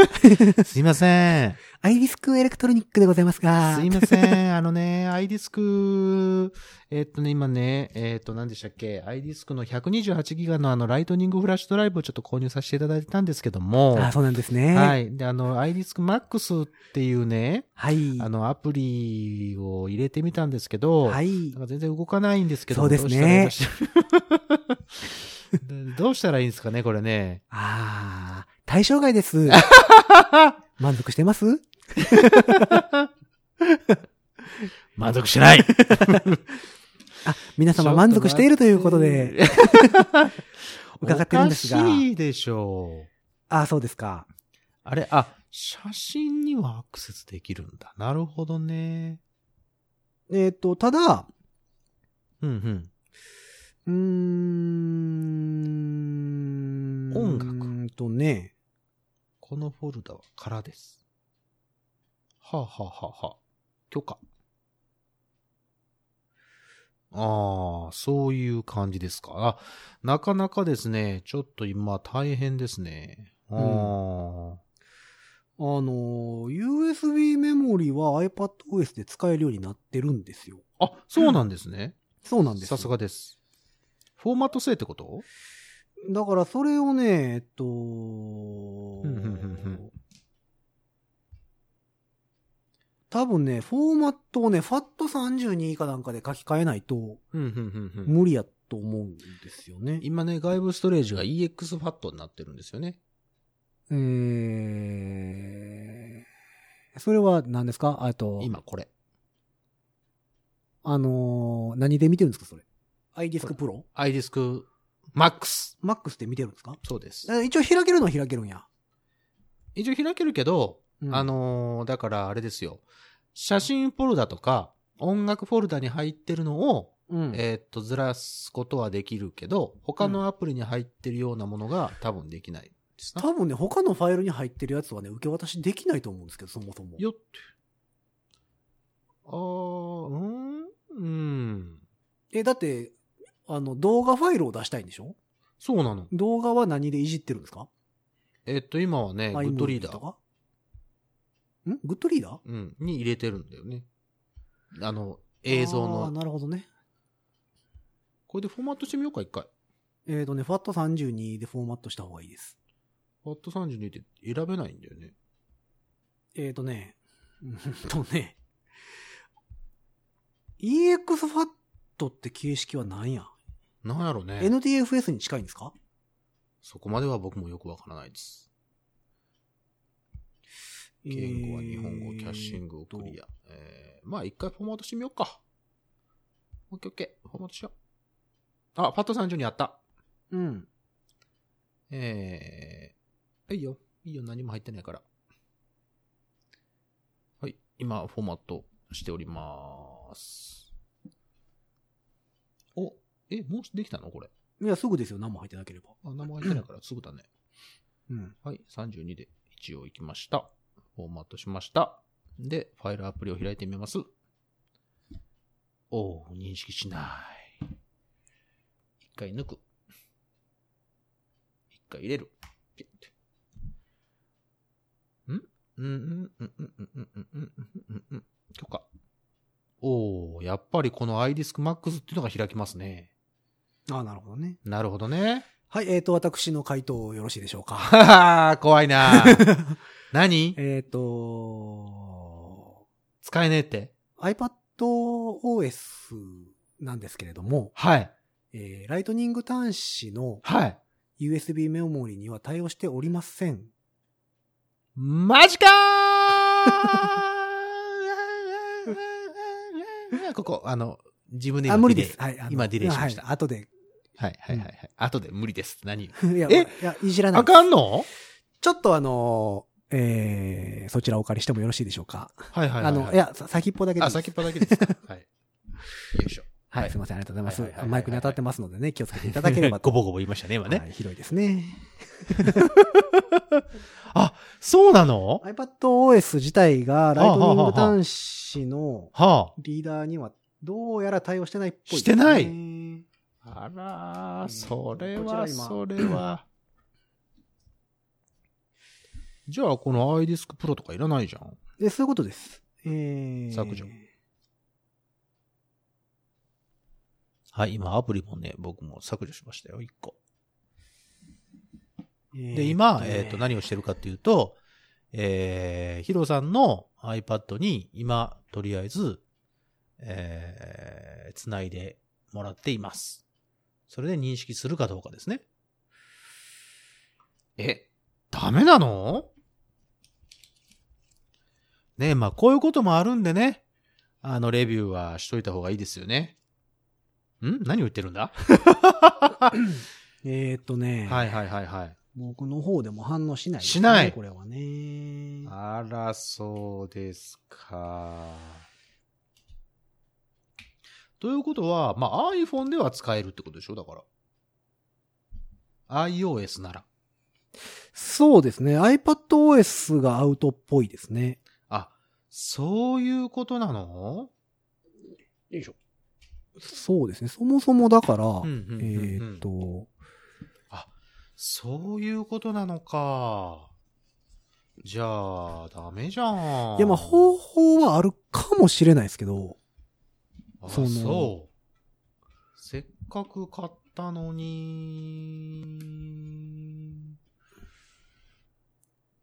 すいません。アイディスクエレクトロニックでございますが。すいません。あのね、iDisk、えっとね、今ね、えっと、何でしたっけ ?iDisk の128ギガのあの、ライトニングフラッシュドライブをちょっと購入させていただいたんですけども、あ、そうなんですね。。はいい。で、あの、iDisk Max っていうね、はい。あの、アプリを入れてみたんですけど、はいなん。か全然動かないんですけど、そうですね どうしたらいいんですかね、これね。あー、対象外です。満足してます？満足しない あ、皆様満足しているということで、伺ってるんですがおかしいでしょう。あ、そうですか。あれ、あ、写真にはアクセスできるんだ。なるほどね。えっ、と、ただ、うんうん。うーん。音楽とね、このフォルダは空です。はあ、はあはあはあ、許可。ああ、そういう感じですか。あ、なかなかですね、ちょっと今大変ですね。ああ、あの、USB メモリは iPadOS で使えるようになってるんですよ。あ、そうなんですね。そうなんです。さすがです。フォーマット制ってこと？だからそれをね、えっと、んうんうんうん多分ね、フォーマットをね、FAT32 かなんかで書き換えないと。無理やと思うんですよね。今ね、外部ストレージが EXFAT になってるんですよね。えー、それは何ですか？あと、今これ。あのー何で見てるんですかそれ？iDisk Pro? iDisk Max。Max で見てるんですか？そうです。え一応開けるのは開けるんや。一応開けるけど、うんあのーだからあれですよ。写真フォルダとか、音楽フォルダに入ってるのを、うん。えーっと、ずらすことはできるけど、他のアプリに入ってるようなものが多分できないですな。多分ね、他のファイルに入ってるやつはね、受け渡しできないと思うんですけど、そもそも。よって。あー、うーんうん。え、だって、あの、動画ファイルを出したいんでしょ？そうなの。動画は何でいじってるんですか？えーっと、今はね、グッドリーダー。かん？グッドリーダー？うん。に入れてるんだよね。あの、映像あーの。なるほどね。これでフォーマットしてみようか、一回。えっ、とね、FAT32 でフォーマットした方がいいです。ファット32って選べないんだよね。えっ、とね、うんとね、EXFAT って形式は何や、なんやろね。?NTFS に近いんですか？そこまでは僕もよくわからないです。言語は日本語、キャッシングをクリア。ア。えー、まあ一回フォーマットしてみようか。オッケーオッケー。フォーマットしよう。あ、ファット32あった。うん。えー、いいよ。いいよ。何も入ってないから。はい。今、フォーマットしております。お、え、もうできたの？これ。いや、すぐですよ。何も入ってなければ。あ、何も入ってないからすぐだね。うん。はい。32で一応行きました。フォーマットしました。で、ファイルアプリを開いてみます。おー、認識しない。一回抜く。一回入れる。ピッて。ん？うん？うん？うん？うん？うん？うん？うん？うん？うん？うん？許可。おー、やっぱりこの iDisk Max っていうのが開きますね。ああ、なるほどね。なるほどね。はい、えっ、と、私の回答よろしいでしょうか？怖いな 何？えっと、使えねえって。iPadOS なんですけれども、はい。えーライトニング端子のはい。USB メモリには対応しておりません。マジかー ここ、あの、自分で今あ、無理です。はい。今ディレイしましたはい、後で。はいはいはいはい。後で無理です。何？いや、え？いや、いじらないあです。かんの？ちょっとあのーえーそちらお借りしてもよろしいでしょうか？はいはいはい。あの、い、や、さ先っぽだけでいいあ、です先っぽだけですか？はい。よいしょ。はい、はいすみません、ありがとうございますはいはいはいはい。マイクに当たってますのでね、気をつけていただければと。ごぼごぼ言いましたね、今ね。はい、広いですね。あ、そうなの？iPadOS 自体がライトニング端子のはリーダーにはどうやら対応してないっぽいですね、してないい。あ。あらー、うんそれは、それは。じゃあ、この iDisk Pro とかいらないじゃん。で、そういうことです。えー、削除はい、今アプリもね、僕も削除しましたよ、一個。で、今、えっ、と、何をしてるかっていうと、えー、ヒロさんの iPad に今、とりあえず、えー、つないでもらっています。それで認識するかどうかですね。え、ダメなの？ねえ、まあ、こういうこともあるんでね、あの、レビューはしといた方がいいですよね。ん？何を言ってるんだ？えーっとね、はいはいはいはい。僕の方でも反応しないね、しないこれはね。あら、そうですか。ということは、まあ、iPhone では使えるってことでしょ？だから。iOS なら。そうですね。iPadOS がアウトっぽいですね。あ、そういうことなの？よいしょ。そうですね。そもそもだから、えーっと、そういうことなのか。じゃあ、ダメじゃん。いや、まあ、方法はあるかもしれないですけど、あそのそう。せっかく買ったのに。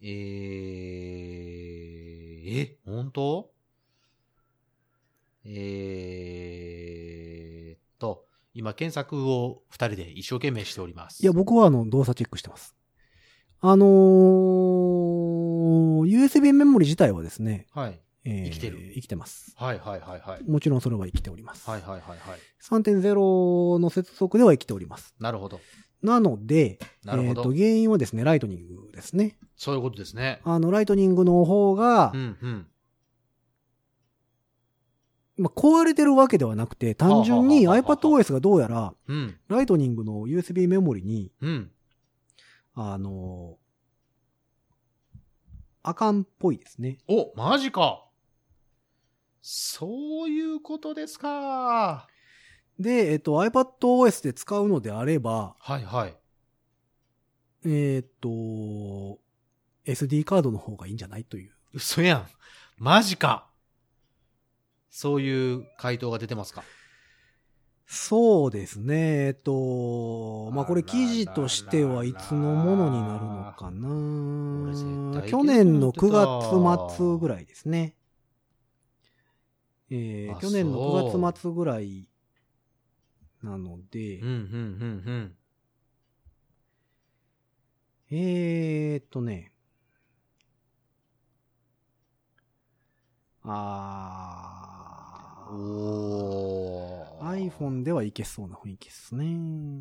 えー、え、本当？えーっと、今検索を二人で一生懸命しております。いや、僕はあの、動作チェックしてます。あのー、USB メモリ自体はですね、はい。えー生きてる生きてます。はいはいはいはい。もちろんそれは生きております。はいはいはいはい。3.0の接続では生きております。なるほど。なので、なるほどえーと、原因はですね、ライトニングですね。そういうことですね。あの、ライトニングの方が、うんうん。まあ、壊れてるわけではなくて、単純に iPadOS がどうやら、うん。ライトニングの USB メモリに、うん。あの、あかんっぽいですね。お、マジか。そういうことですか。で、えっと、iPadOS で使うのであれば、はいはい。えっと、SD カードの方がいいんじゃないという。嘘やん。マジか。そういう回答が出てますかそうですね。えっと、まあこれ記事としてはいつのものになるのかな。去年の9月末ぐらいですね。えーあ去年のそう9月末ぐらいなので、うん、うん、うん、えーっとね。あうん。ー。おー。iPhone ではいけそうな雰囲気ですね。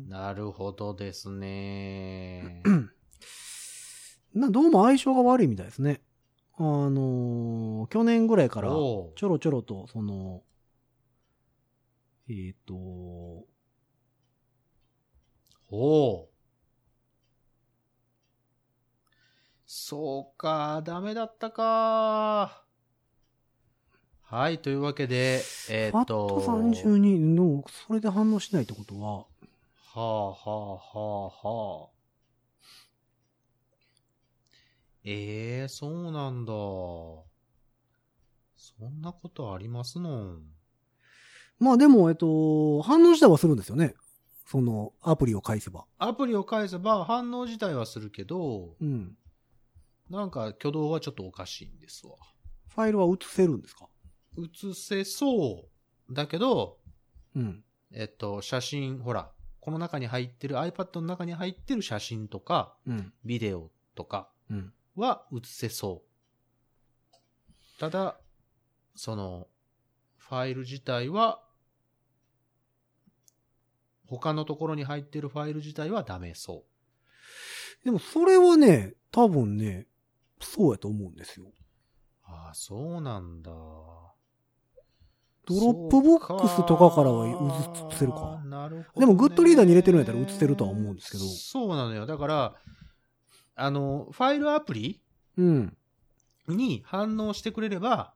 なるほどですね。な、どうも相性が悪いみたいですね。あのー去年ぐらいから、ちょろちょろと、その、えっ、と、おうそうか、ダメだったか。はい、というわけで、えーっと。ファット32の、それで反応しないってことは、はあ、はあ、はあ、はあ。ええそうなんだ。そんなことありますの？ん。まあでも、えっと、反応自体はするんですよね。その、アプリを返せば。アプリを返せば反応自体はするけど、うん。なんか挙動はちょっとおかしいんですわ。ファイルは移せるんですか？映せそう。だけど、うん。えっと、写真、ほら、この中に入ってる、iPad の中に入ってる写真とか、うん。ビデオとかうん。は映せそう。ただ、その、ファイル自体は、他のところに入ってるファイル自体はダメそでも、それはね、多分ね、そうやと思うんですよ。う。ああ、そうなんだ。ドロップボックスとかからは移せるかなるほどね、でもグッドリーダーに入れてるんやったら移せるとは思うんですけどそうなのよ。だから、あの、ファイルアプリうん。に反応してくれれば、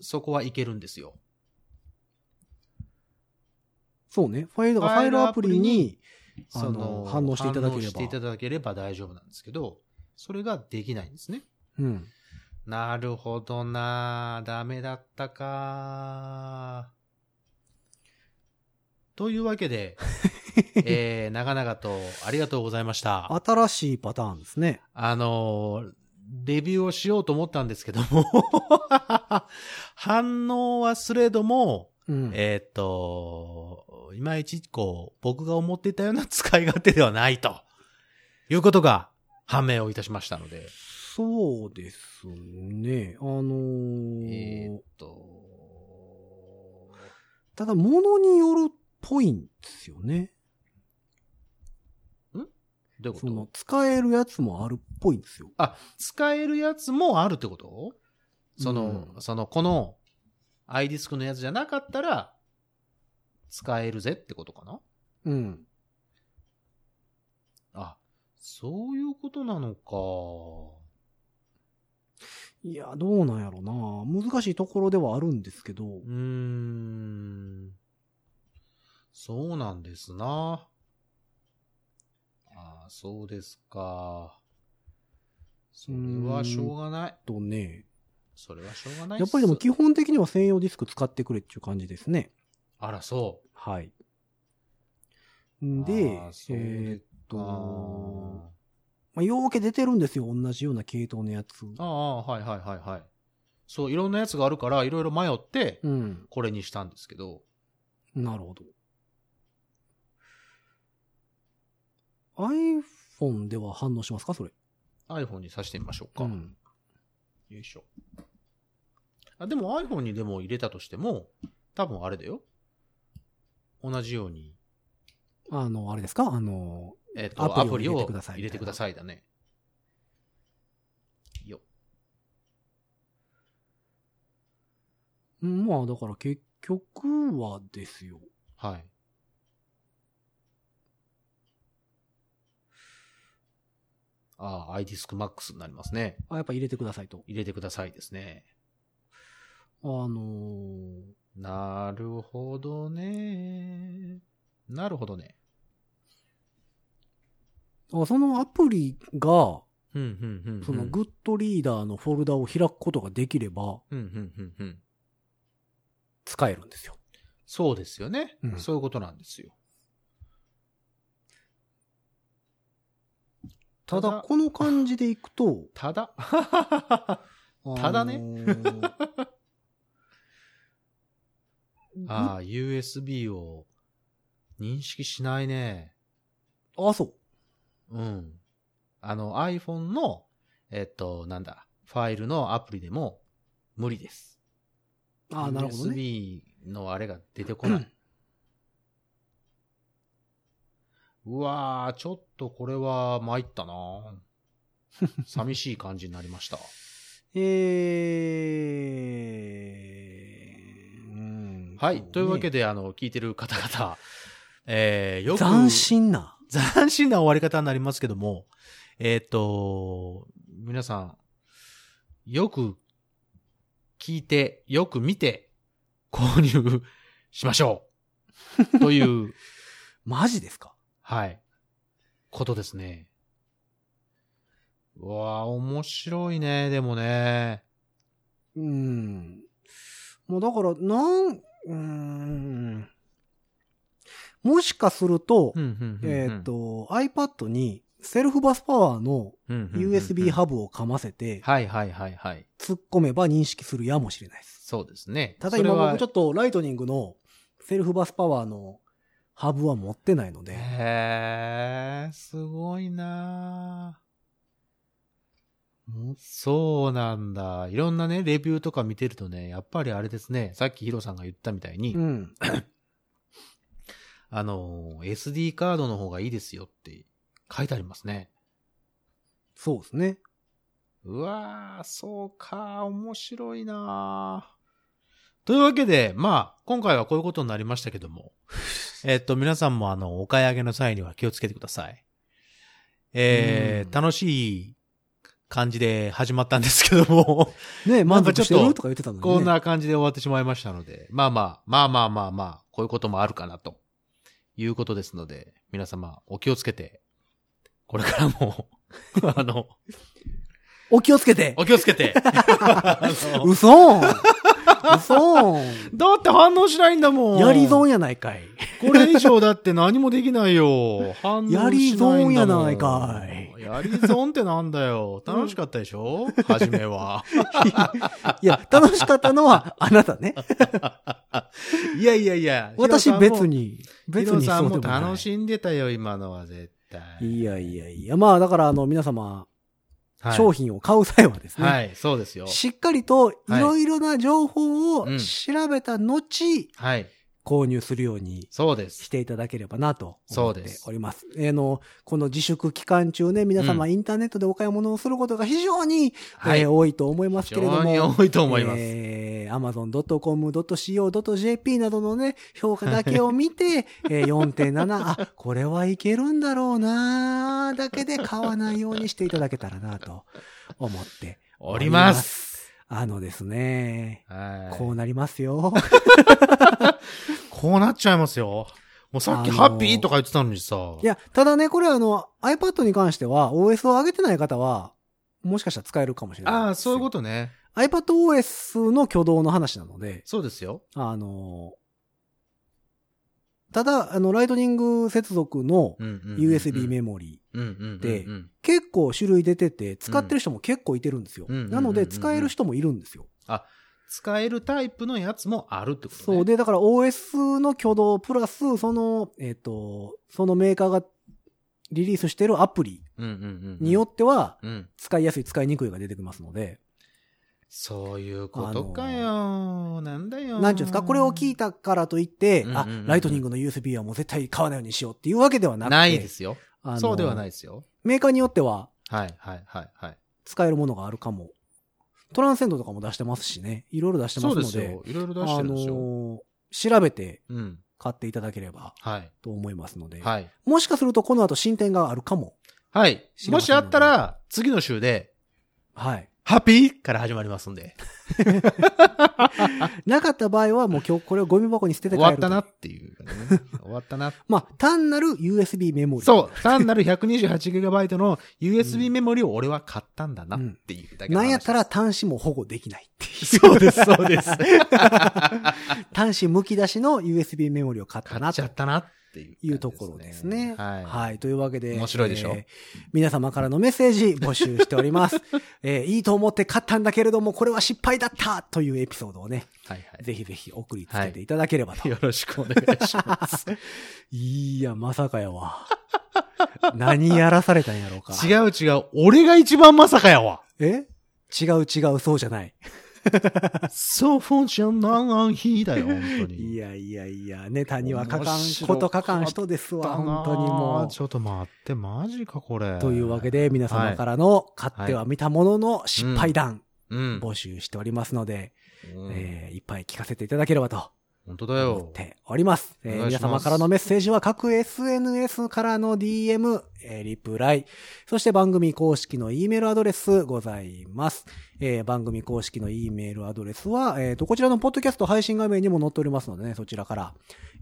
そこはいけるんですよ。そうね。ファイル、ファイルアプリに、その、反応していただければ反応していただければ大丈夫なんですけど、それができないんですね。うん。なるほどなダメだったかというわけで、えー、長々とありがとうございました。新しいパターンですね。あのーレビューをしようと思ったんですけども、反応はすれども、うん。えーっと、いまいちこう、僕が思っていたような使い勝手ではないと、いうことが判明をいたしましたので、そうですね。あのーえーっと、ただ、ものによるっぽいんですよね。どういうこそのと、使えるやつもあるっぽいんですよ。あ、使えるやつもあるってこと？その、うんその、この、iDisk のやつじゃなかったら、使えるぜってことかな？うん。あ、そういうことなのか。いや、どうなんやろな。難しいところではあるんですけどう、ーん。そうなんですな。ああ、そうですか。それはしょうがない。とね、それはしょうがないやっぱりでも基本的には専用ディスク使ってくれっていう感じですね。あら、そはい。う。でえでーっと、あまあ、ようけ出てるんですよ。同じような系統のやつ。ああ、はいはいはいはい。そう、いろんなやつがあるから、いろいろ迷って、うん。これにしたんですけど。なるほど。iPhone では反応しますか？それ。iPhone に挿してみましょうか。うん。よいしょ。あ、でも iPhone にでも入れたとしても、多分あれだよ。同じように、あの、あれですか？あの、えっ、と、アアプリを入れてください入れてくださいだね。よ。うんまあだから結局はですよ。はい。ああ、iDisk Max になりますね。あ、やっぱ入れてくださいと。入れてくださいですね。あのーなるほどね。なるほどね。あそのアプリが、うん、うん、うん。そのグッドリーダーのフォルダを開くことができれば、うん、うん、うん、うん。使えるんですよ。そうですよね、うんそういうことなんですよ。ただ、この感じでいくと、ただ、たただねね。ああ、USB を認識しないね。あ、そう。うん。あの iPhone の、えっと、なんだ、ファイルのアプリでも無理です。あなるほどね。USB のあれが出てこない。うわー、ちょっとこれは参ったな寂しい感じになりました。えー、うんはい。というわけで、で、あの、聞いてる方々、えー、よく、斬新な。斬新な終わり方になりますけども、えっ、と、皆さん、よく聞いて、よく見て、購入しましょう。という、マジですか？はい、ことですね。うわあ面白いね、でもね。うん。もうだから、なん、うーん。もしかすると、えっ、、と、iPad にセルフバスパワーの USB ハブをかませて、はいはいはいはい。突っ込めば認識するやもしれないです。そうですね。ただ今僕ちょっっとライトニングのセルフバスパワーのハブは持ってないので、へえ、すごいなもそうなんだ。いろんなね、レビューとか見てるとね、やっぱりあれですね、さっきヒロさんが言ったみたいに、うん。あの、SD カードの方がいいですよって書いてありますね。そうですね。うわー、そうか、面白いなというわけで、まあ、今回はこういうことになりましたけども、えっと、皆さんもあの、お買い上げの際には気をつけてください。えー、うん楽しい感じで始まったんですけども、ねなん満足してかちょっとるとか言ってたのに、ね。こんな感じで終わってしまいましたので、まあまあ、まあまあまあまあ、こういうこともあるかなということですので、皆様お気をつけて、これからも、あの、お気をつけてお気をつけて、あのうそんうだって反応しないんだもん。やり損やないかい。これ以上だって何もできないよ。反応しないんだもん。やり損やないかいやり損ってなんだよ。楽しかったでしょ？初めは。いや、楽しかったのはあなたね。いやいやいや。私別に、別にヒロさんもそうでもない。楽しんでたよ、今のは絶対。いやいやいや。まあだからあの皆様、はい商品を買う際はですね、はい、そうですよ。しっかりといろいろな情報をうん。調べた後、はい、購入するようにし。ていただければなと思っております。あの、この自粛期間中ね、皆様うんインターネットでお買い物をすることが非常に、はいえー多いと思いますけれども。非常に多いと思いますえー、amazon.com.co.jp などのね、評価だけを見て、えー4.7、あ、これはいけるんだろうなだけで買わないようにしていただけたらなと思っております。あのですね、はい。こうなりますよ。こうなっちゃいますよ。もうさっきあのーハッピーとか言ってたのにさ。いや、ただね、これあの、iPad に関しては OS を上げてない方は、もしかしたら使えるかもしれない。ああ、そういうことね。iPadOS の挙動の話なので、そうですよ。あの、ただ、あの、ライトニング接続の USB メモリうんうんうんでうん結構種類出てて、使ってる人も結構いてるんですよ。なので、使える人もいるんですよ。使えるタイプのやつもあるってことね。そう。で、だから OS の挙動プラス、その、えっ、と、そのメーカーがリリースしてるアプリ。によっては、うん。使いやすい、使いにくいが出てきますので、そういうことかよ。なんだよ。なんていうんですか、これを聞いたからといって、うんうんうんあ、ライトニングの USB はもう絶対買わないようにしようっていうわけではなくて、ないですよ。そうではないですよ。メーカーによってははいはいはいはい。使えるものがあるかも。トランセンドとかも出してますしね、いろいろ出してまそうすので、ですよ。いろいろ出してあるんですよ。のー調べてうん。買っていただければはい。と思いますので、はい。もしかするとこの後進展があるかも。はい。もしあったら、次の週で、はい。ハッピー？から始まりますんで。なかった場合はもう今日これをゴミ箱に捨てて終帰るとわったなっていうね。終わったな。まあ、単なる USB メモリ。そう。単なる 128GB の USB メモリを俺は買ったんだなっていうだけの話なんやったら端子も保護できないっていう。そうです、そうです。端子剥き出しの USB メモリを買った買なとっちゃったなっていう、いうところですね。はい。はい。というわけで。面白いでしょ？えー皆様からのメッセージ募集しております。えーいいと思って買ったんだけれども、これは失敗だったというエピソードをね、はいはい。ぜひぜひ送りつけていただければと。よろしくお願いします。いや、まさかやわ。何やらされたんやろうか。違う違う。俺が一番まさかやわ。え？違う違う、そうじゃない。そうじゃない日だよ、本当に。いやいやいや、ネタには書かんこと書かん人ですわ、本当にもうちょっと待って、マジか、これ。というわけで、皆様からの買っては見たものの失敗談、募集しておりますので、うんえいっぱい聞かせていただければと本当だ思よっ。ております。えー皆様からのメッセージは各 SNS からの DM、えーリプライ、そして番組公式の E メールアドレスございます。えー番組公式の E メールアドレスは、えーと、こちらのポッドキャスト配信画面にも載っておりますのでね、そちらから、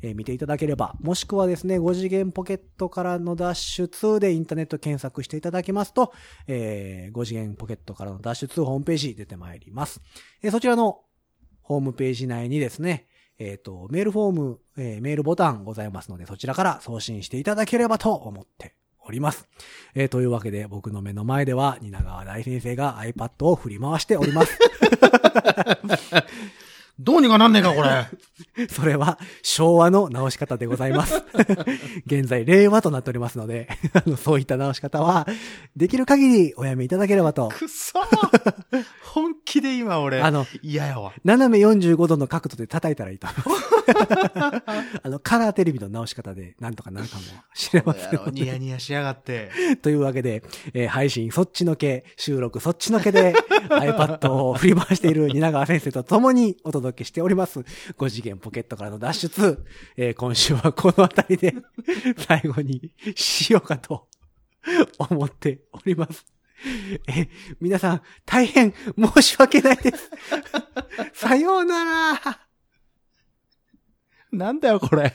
えー見ていただければ、もしくはですね、5次元ポケットからの脱出でインターネット検索していただきますと、えー5次元ポケットからの脱出ホームページ出てまいります。えーそちらのホームページ内にですね、えっ、と、メールフォーム、えーメールボタンございますので、そちらから送信していただければと思っております。えーというわけで、僕の目の前では、蜷川大先生が iPad を振り回しております。どうにかなんねえか、これ。それは昭和の直し方でございます。現在、令和となっておりますので、あのそういった直し方は、できる限りおやめいただければと。くそ本気で今俺、あの、嫌やわ。斜め45度の角度で叩いたらいいと思います。あの、カラーテレビの直し方でなんとかなるかもしれません。ニヤニヤしやがって。というわけで、えー配信そっちのけ、収録そっちのけで iPad を振り回している蜷川先生と共にお届けしております。5次元ポケットからの脱出。えー今週はこのあたりで 最後にしようかと思っております。え、皆さん大変申し訳ないです。さようなら。なんだよ、これ。